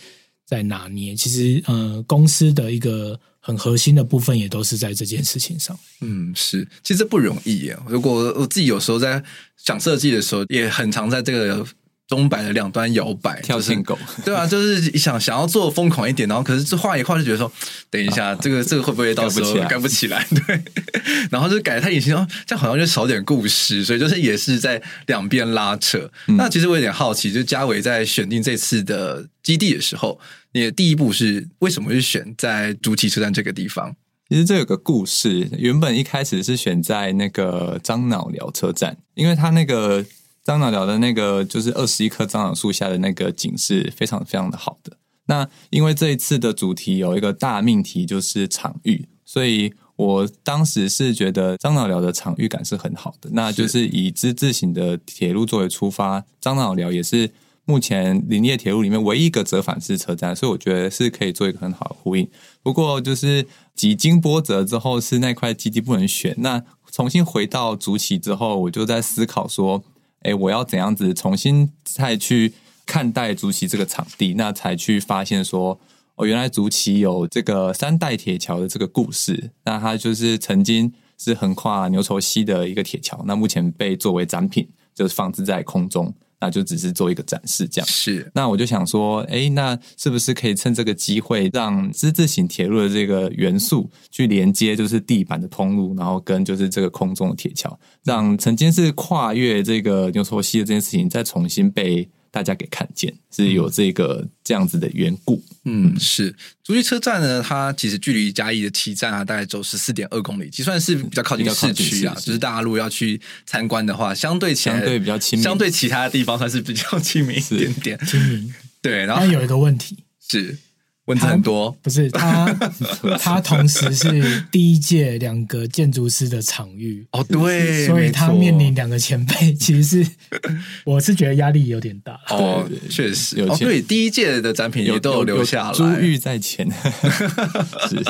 在拿捏。其实，呃，公司的一个很核心的部分也都是在这件事情上。嗯，是，其实不容易耶。如果我自己有时候在想设计的时候，也很常在这个。钟摆的两端摇摆，跳线狗，对啊，就是想想要做疯狂一点，然后可是这画一画就觉得说，等一下，啊、这个这个会不会到时候盖不起来？对，然后就改得太隐形，哦，这样好像就少点故事，所以就是也是在两边拉扯。嗯、那其实我有点好奇，就嘉伟在选定这次的基地的时候，你的第一步是为什么会选在竹崎车站这个地方？其实这有个故事，原本一开始是选在那个樟脑寮车站，因为它那个。樟脑寮的那个就是二十一棵樟脑树下的那个景是非常非常的好的。那因为这一次的主题有一个大命题就是场域，所以我当时是觉得樟脑寮的场域感是很好的。那就是以之字形的铁路作为出发，樟脑寮也是目前林业铁路里面唯一一个折返式车站，所以我觉得是可以做一个很好的呼应。不过就是几经波折之后，是那块基地不能选。那重新回到竹崎之后，我就在思考说。哎，我要怎样子重新再去看待竹崎这个场地？那才去发现说，哦，原来竹崎有这个三代铁桥的这个故事。那它就是曾经是横跨牛稠溪的一个铁桥，那目前被作为展品，就是放置在空中。那就只是做一个展示，这样是。那我就想说，哎，那是不是可以趁这个机会，让之字形铁路的这个元素去连接，就是地板的通路，然后跟就是这个空中的铁桥，让曾经是跨越这个牛头溪的这件事情，再重新被。大家给看见是有这个这样子的缘故，嗯，是竹溪车站呢，它其实距离嘉义的七站啊，大概走十四点二公里，其实算是比较靠近市区啊。就是大家如果要去参观的话，相对起来相对比较亲，相对其他的地方算是比较亲民一点点，亲民。对，然后有一个问题是。问题很多，不是他，他同时是第一届两个建筑师的场域哦，对，所以他面临两个前辈，其实是我是觉得压力有点大哦，确实有。对，第一届的展品也都有留下来，珠玉在前，是，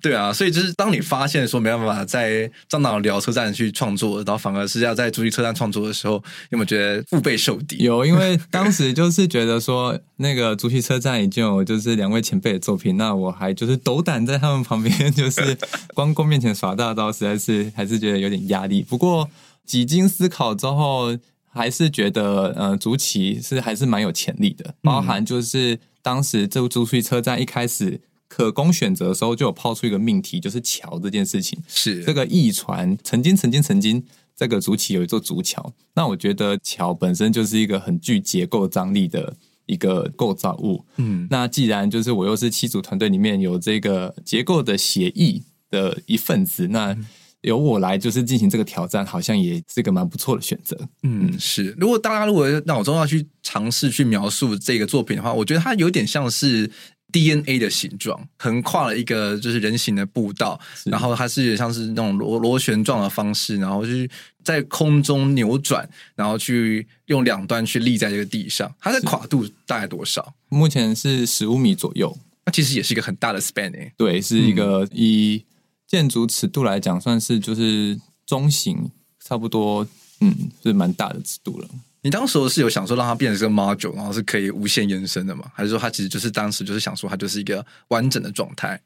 对啊，所以就是当你发现说没办法在樟脑寮车站去创作，然后反而是要在珠玉车站创作的时候，有没有觉得腹背受敌？有，因为当时就是觉得说。那个竹溪车站已经有就是两位前辈的作品，那我还就是斗胆在他们旁边，就是 光公面前耍大刀，实在是还是觉得有点压力。不过几经思考之后，还是觉得呃竹崎是还是蛮有潜力的，包含就是当时这竹崎车站一开始可供选择的时候，就有抛出一个命题，就是桥这件事情。是这个驿传曾经曾经曾经这个竹崎有一座竹桥，那我觉得桥本身就是一个很具结构张力的。一个构造物，嗯，那既然就是我又是七组团队里面有这个结构的协议的一份子，那由我来就是进行这个挑战，好像也是一个蛮不错的选择。嗯，是。如果大家如果脑中要去尝试去描述这个作品的话，我觉得它有点像是。DNA 的形状横跨了一个就是人形的步道，然后它是像是那种螺螺旋状的方式，然后就是在空中扭转，然后去用两端去立在这个地上。它的跨度大概多少？目前是十五米左右。那其实也是一个很大的 span 诶。对，是一个以建筑尺度来讲，算是就是中型，差不多，嗯，是蛮大的尺度了。你当时是有想说让它变成一个 module，然后是可以无限延伸的吗？还是说它其实就是当时就是想说它就是一个完整的状态？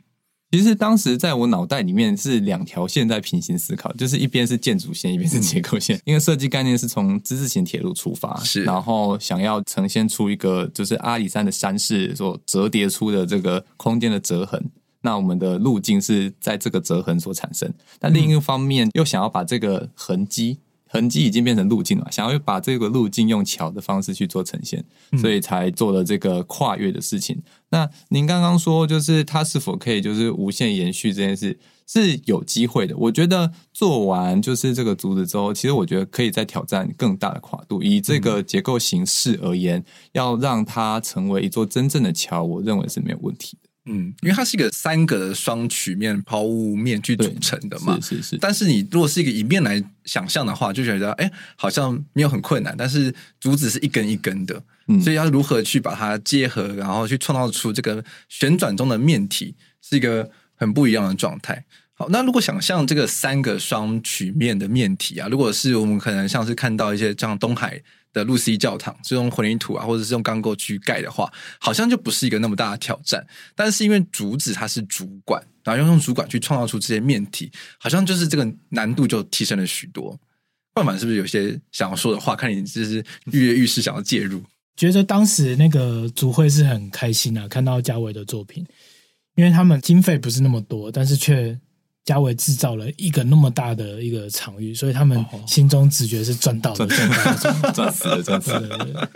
其实当时在我脑袋里面是两条线在平行思考，就是一边是建筑线，一边是结构线。嗯、因为设计概念是从知识型铁路出发，是然后想要呈现出一个就是阿里山的山势所折叠出的这个空间的折痕。那我们的路径是在这个折痕所产生，但另一方面又想要把这个痕迹。痕迹已经变成路径了，想要把这个路径用桥的方式去做呈现，所以才做了这个跨越的事情。嗯、那您刚刚说，就是它是否可以就是无限延续这件事是有机会的。我觉得做完就是这个竹子之后，其实我觉得可以再挑战更大的跨度。以这个结构形式而言，嗯、要让它成为一座真正的桥，我认为是没有问题的。嗯，因为它是一个三个双曲面抛物面去组成的嘛，是是是。但是你如果是一个一面来想象的话，就觉得哎，好像没有很困难。但是竹子是一根一根的，嗯、所以要如何去把它结合，然后去创造出这个旋转中的面体，是一个很不一样的状态。好，那如果想象这个三个双曲面的面体啊，如果是我们可能像是看到一些像东海。的露西教堂是用混凝土啊，或者是用钢构去盖的话，好像就不是一个那么大的挑战。但是因为竹子它是主管，然后用用主管去创造出这些面体，好像就是这个难度就提升了许多。冠满是不是有些想要说的话？看你就是跃跃欲试，想要介入。觉得当时那个竹会是很开心啊，看到嘉伟的作品，因为他们经费不是那么多，但是却。家维制造了一个那么大的一个场域，所以他们心中直觉是赚到了，赚死了，赚死了。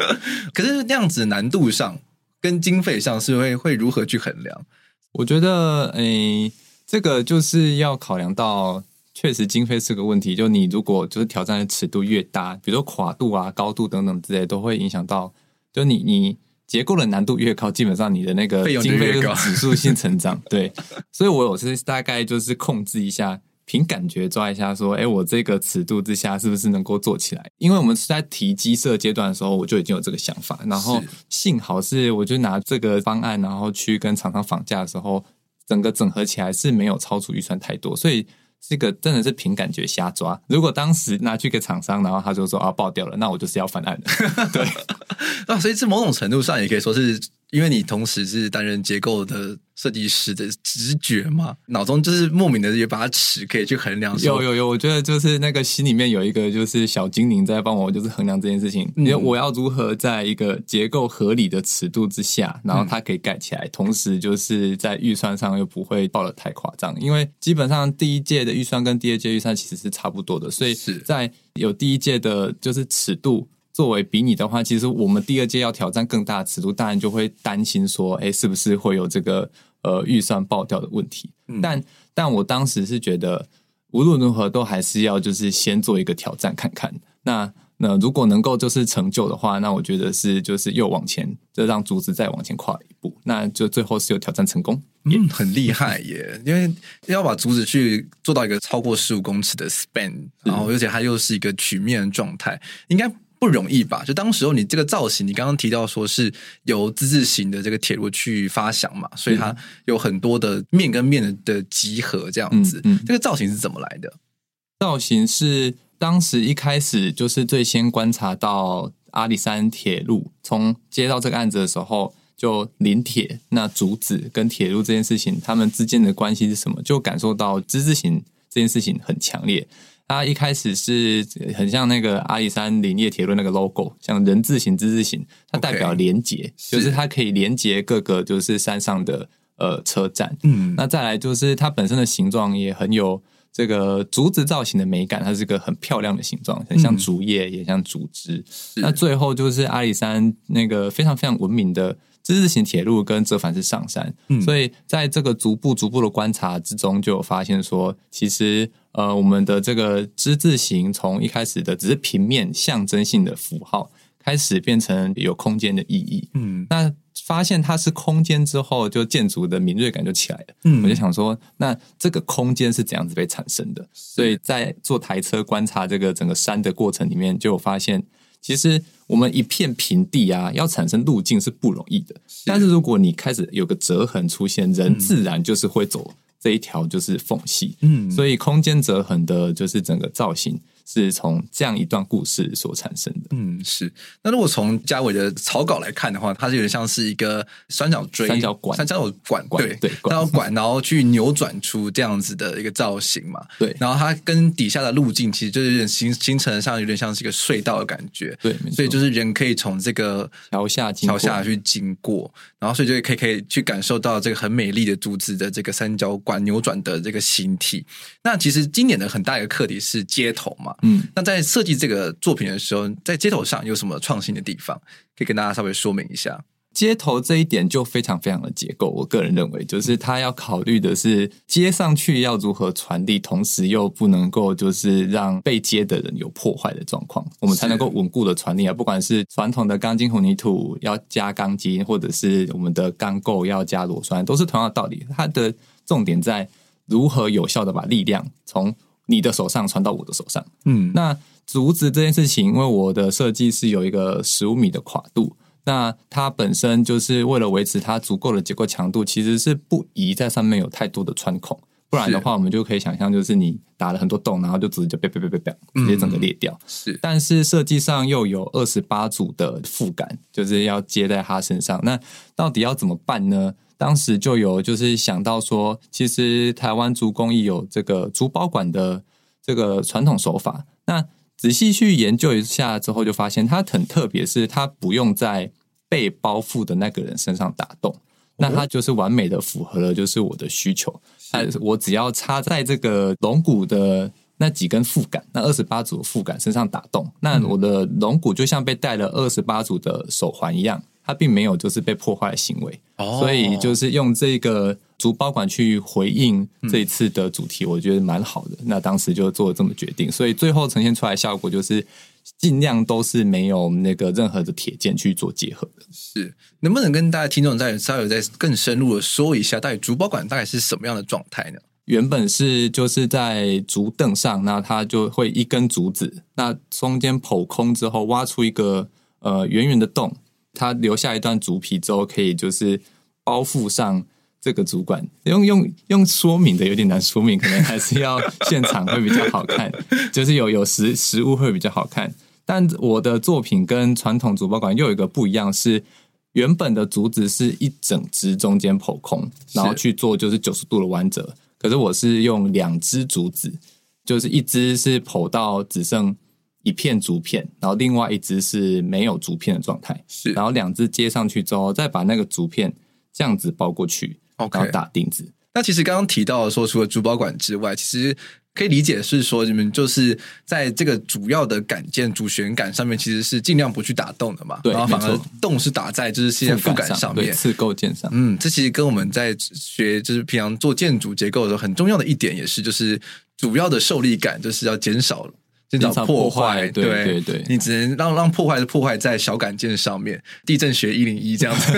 可是那样子难度上跟经费上是会会如何去衡量？我觉得，诶、欸，这个就是要考量到，确实经费是个问题。就你如果就是挑战的尺度越大，比如说跨度啊、高度等等之类，都会影响到。就你你。结构的难度越高，基本上你的那个经费越高，指数性成长。对，所以我有时大概就是控制一下，凭感觉抓一下，说，哎，我这个尺度之下是不是能够做起来？因为我们是在提机设阶段的时候，我就已经有这个想法。然后幸好是，我就拿这个方案，然后去跟厂商访价的时候，整个整合起来是没有超出预算太多，所以。这个真的是凭感觉瞎抓。如果当时拿去给厂商，然后他就说啊爆掉了，那我就是要翻案的。对 啊，所以这某种程度上也可以说是。因为你同时是担任结构的设计师的直觉嘛，脑中就是莫名的有把尺可以去衡量。有有有，我觉得就是那个心里面有一个就是小精灵在帮我，就是衡量这件事情。因为我要如何在一个结构合理的尺度之下，然后它可以盖起来，嗯、同时就是在预算上又不会爆的太夸张。因为基本上第一届的预算跟第二届预算其实是差不多的，所以在有第一届的就是尺度。作为比拟的话，其实我们第二届要挑战更大的尺度，当然就会担心说，哎，是不是会有这个呃预算爆掉的问题？嗯、但但我当时是觉得，无论如何都还是要就是先做一个挑战看看。那那如果能够就是成就的话，那我觉得是就是又往前，就让竹子再往前跨一步，那就最后是有挑战成功，嗯，很厉害耶！因为要把竹子去做到一个超过十五公尺的 span，然后而且它又是一个曲面状态，应该。不容易吧？就当时候你这个造型，你刚刚提到说是由自字形的这个铁路去发想嘛，所以它有很多的面跟面的集合这样子。嗯，嗯，这个造型是怎么来的？造型是当时一开始就是最先观察到阿里山铁路，从接到这个案子的时候，就临铁那竹子跟铁路这件事情，他们之间的关系是什么？就感受到之字形这件事情很强烈。它一开始是很像那个阿里山林业铁路那个 logo，像人字形、之字形，它代表连接，okay, 就是它可以连接各个就是山上的呃车站。嗯，那再来就是它本身的形状也很有这个竹子造型的美感，它是一个很漂亮的形状，很像竹叶，嗯、也像竹枝。那最后就是阿里山那个非常非常文明的。之字形铁路跟折返式上山，嗯，所以在这个逐步逐步的观察之中，就有发现说，其实呃，我们的这个之字形从一开始的只是平面象征性的符号，开始变成有空间的意义，嗯，那发现它是空间之后，就建筑的敏锐感就起来了，嗯，我就想说，那这个空间是怎样子被产生的？所以在坐台车观察这个整个山的过程里面，就有发现。其实我们一片平地啊，要产生路径是不容易的。但是如果你开始有个折痕出现，人自然就是会走这一条就是缝隙。嗯，所以空间折痕的就是整个造型。是从这样一段故事所产生的。嗯，是。那如果从家伟的草稿来看的话，它是有点像是一个三角锥、三角管、三角管，管对对，三角管，然后去扭转出这样子的一个造型嘛。对。然后它跟底下的路径其实就是有点形形成像有点像是一个隧道的感觉。对，所以就是人可以从这个桥下桥下去经过，然后所以就可以可以去感受到这个很美丽的竹子的这个三角管扭转的这个形体。那其实今年的很大一个课题是街头嘛。嗯。那在设计这个作品的时候，在街头上有什么创新的地方，可以跟大家稍微说明一下。街头这一点就非常非常的结构，我个人认为，就是他要考虑的是接上去要如何传递，同时又不能够就是让被接的人有破坏的状况，我们才能够稳固的传递啊。不管是传统的钢筋混凝土要加钢筋，或者是我们的钢构要加螺栓，都是同样的道理。它的重点在如何有效的把力量从你的手上传到我的手上。嗯，那竹子这件事情，因为我的设计是有一个十五米的跨度，那它本身就是为了维持它足够的结构强度，其实是不宜在上面有太多的穿孔，不然的话，我们就可以想象，就是你打了很多洞，然后就直接就啪啪啪啪啪直接整个裂掉。是，但是设计上又有二十八组的覆杆，就是要接在它身上。那到底要怎么办呢？当时就有就是想到说，其实台湾竹工艺有这个竹包管的这个传统手法。那仔细去研究一下之后，就发现它很特别，是它不用在被包覆的那个人身上打洞，那它就是完美的符合了就是我的需求。我只要插在这个龙骨的那几根副杆，那二十八组副杆身上打洞，那我的龙骨就像被戴了二十八组的手环一样。它并没有就是被破坏的行为，哦，所以就是用这个竹包管去回应这一次的主题，我觉得蛮好的。嗯。那当时就做了这么决定，所以最后呈现出来效果就是尽量都是没有那个任何的铁件去做结合的。是，能不能跟大家听众再稍微再更深入的说一下，到底竹包管大概是什么样的状态呢？原本是就是在竹凳上，那它就会一根竹子，那中间剖空之后挖出一个呃圆圆的洞。它留下一段竹皮之后，可以就是包覆上这个竹管。用用用说明的有点难说明，可能还是要现场会比较好看，就是有有实实物会比较好看。但我的作品跟传统竹包管又有一个不一样，是原本的竹子是一整支中间剖空，然后去做就是九十度的弯折。可是我是用两支竹子，就是一只是剖到只剩。一片竹片，然后另外一只是没有竹片的状态，是，然后两只接上去之后，再把那个竹片这样子包过去，OK，然后打钉子。那其实刚刚提到说，除了竹保管之外，其实可以理解是说，你们就是在这个主要的杆件主旋杆上面，其实是尽量不去打洞的嘛，对，然后反而洞是打在就是现在副杆上面，对，次构件上。嗯，这其实跟我们在学就是平常做建筑结构的时候很重要的一点，也是就是主要的受力感就是要减少了。减少破坏，对对对，对，你只能让让破坏的破坏在小杆件上面。地震学一零一这样子，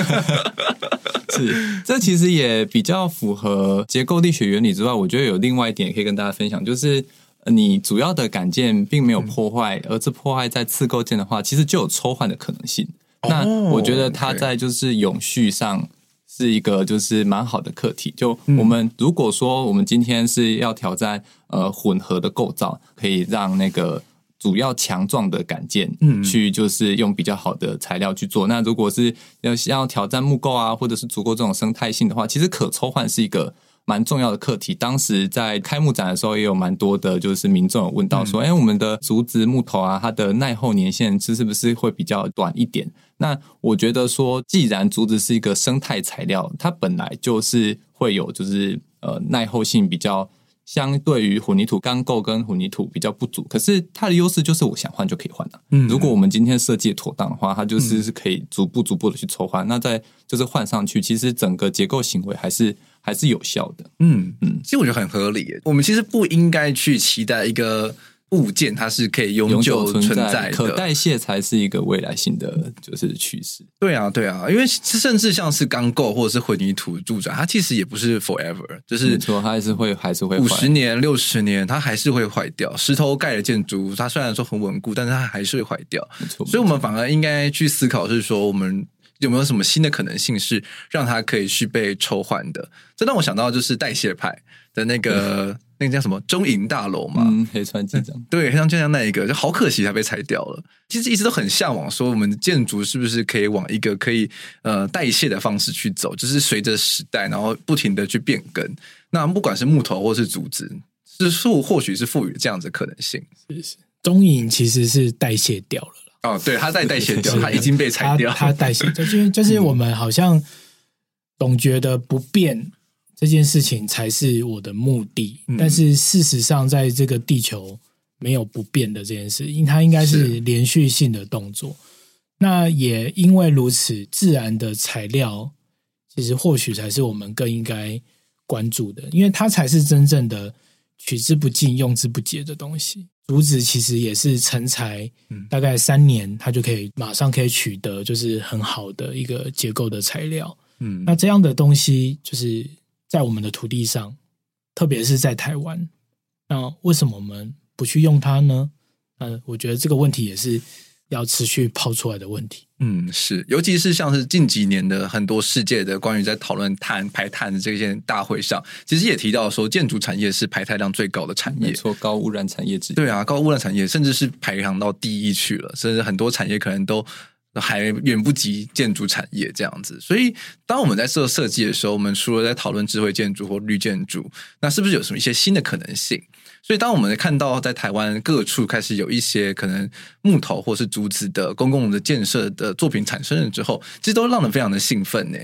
是这其实也比较符合结构力学原理之外，我觉得有另外一点也可以跟大家分享，就是你主要的杆件并没有破坏，而是破坏在次构件的话，其实就有抽换的可能性。那我觉得它在就是永续上。是一个就是蛮好的课题。就我们如果说我们今天是要挑战呃混合的构造，可以让那个主要强壮的杆件，嗯，去就是用比较好的材料去做。那如果是要要挑战木构啊，或者是足够这种生态性的话，其实可抽换是一个蛮重要的课题。当时在开幕展的时候，也有蛮多的，就是民众有问到说，哎、嗯，我们的竹子木头啊，它的耐候年限是是不是会比较短一点？那我觉得说，既然竹子是一个生态材料，它本来就是会有就是呃耐候性比较。相对于混凝土钢构跟混凝土比较不足，可是它的优势就是我想换就可以换了。嗯，如果我们今天设计妥当的话，它就是是可以逐步逐步的去抽换。嗯、那在就是换上去，其实整个结构行为还是还是有效的。嗯嗯，其实我觉得很合理。我们其实不应该去期待一个。物件它是可以永久存在的，可代谢才是一个未来性的就是趋势。对啊，对啊，因为甚至像是钢构或者是混凝土住宅，它其实也不是 forever，就是说它还是会还是会五十年、六十年，它还是会坏掉。石头盖的建筑，它虽然说很稳固，但是它还是会坏掉。没错，所以我们反而应该去思考，是说我们有没有什么新的可能性，是让它可以去被抽换的。这让我想到就是代谢派的那个。嗯那个叫什么中银大楼嘛？嗯，黑川纪章。对，黑川纪章那一个就好可惜，它被拆掉了。其实一直都很向往，说我们的建筑是不是可以往一个可以呃代谢的方式去走，就是随着时代，然后不停的去变更。那不管是木头或是竹子，是树或许是赋予这样子的可能性。是是，中银其实是代谢掉了。哦，对，它在代谢掉，它已经被拆掉，它代谢，就是就是我们好像总觉得不变。这件事情才是我的目的，嗯、但是事实上，在这个地球没有不变的这件事，因它应该是连续性的动作。那也因为如此，自然的材料其实或许才是我们更应该关注的，因为它才是真正的取之不尽、用之不竭的东西。竹子其实也是成材，大概三年，它就可以马上可以取得，就是很好的一个结构的材料。嗯，那这样的东西就是。在我们的土地上，特别是在台湾，那为什么我们不去用它呢？嗯，我觉得这个问题也是要持续抛出来的问题。嗯，是，尤其是像是近几年的很多世界的关于在讨论碳排碳的这些大会上，其实也提到说，建筑产业是排碳量最高的产业，没错，高污染产业之一。对啊，高污染产业甚至是排行到第一去了，甚至很多产业可能都。还远不及建筑产业这样子，所以当我们在做设计的时候，我们除了在讨论智慧建筑或绿建筑，那是不是有什么一些新的可能性？所以当我们看到在台湾各处开始有一些可能木头或是竹子的公共的建设的作品产生了之后，其实都让人非常的兴奋呢。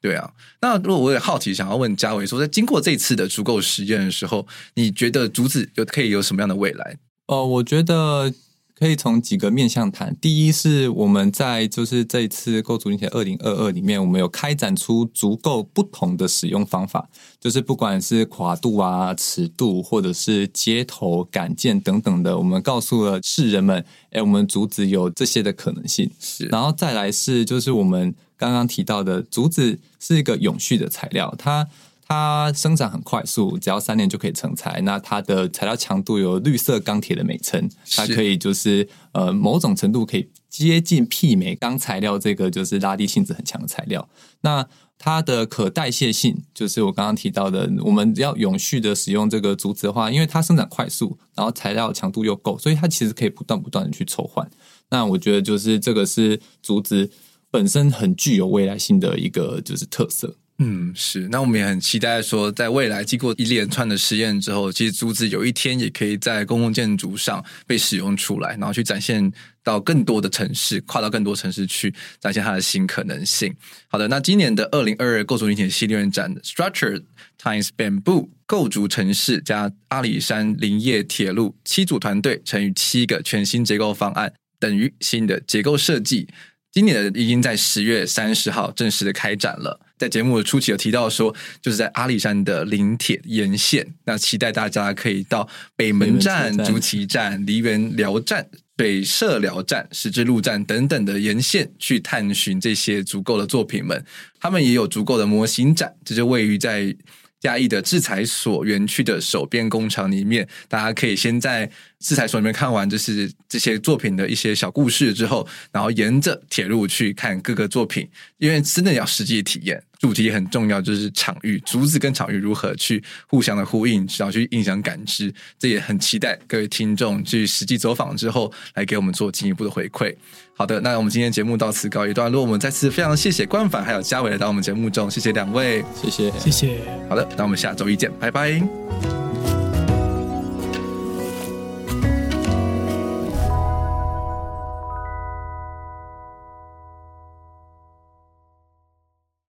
对啊，那如果我也好奇，想要问嘉伟说，在经过这次的足够实验的时候，你觉得竹子有可以有什么样的未来？哦，我觉得。可以从几个面向谈。第一是我们在就是这一次构筑并且二零二二里面，我们有开展出足够不同的使用方法，就是不管是跨度啊、尺度，或者是街头、杆件等等的，我们告诉了世人们，哎，我们竹子有这些的可能性。是，然后再来是就是我们刚刚提到的，竹子是一个永续的材料，它。它生长很快速，只要三年就可以成材。那它的材料强度有绿色钢铁的美称，它可以就是呃某种程度可以接近媲美钢材料这个就是拉力性质很强的材料。那它的可代谢性，就是我刚刚提到的，我们要永续的使用这个竹子的话，因为它生长快速，然后材料强度又够，所以它其实可以不断不断的去筹换。那我觉得就是这个是竹子本身很具有未来性的一个就是特色。嗯，是。那我们也很期待说，在未来经过一连串的实验之后，其实竹子有一天也可以在公共建筑上被使用出来，然后去展现到更多的城市，跨到更多城市去展现它的新可能性。好的，那今年的二零二二构筑林铁系列展，Structure times Bamboo 构筑城市加阿里山林业铁路七组团队乘以七个全新结构方案，等于新的结构设计。今年的已经在十月三十号正式的开展了。在节目的初期有提到说，就是在阿里山的林铁沿线，那期待大家可以到北门站、竹崎站、梨园寮站、北社寮站、石之路站等等的沿线去探寻这些足够的作品们。他们也有足够的模型展，这就位于在。嘉义的制裁所园区的手边工厂里面，大家可以先在制裁所里面看完，就是这些作品的一些小故事之后，然后沿着铁路去看各个作品，因为真的要实际体验，主题很重要，就是场域，竹子跟场域如何去互相的呼应，然后去影响感知。这也很期待各位听众去实际走访之后，来给我们做进一步的回馈。好的，那我们今天节目到此告一段落。我们再次非常谢谢冠凡还有嘉伟来到我们节目中，谢谢两位，谢谢，谢谢。好的，那我们下周一见，拜拜。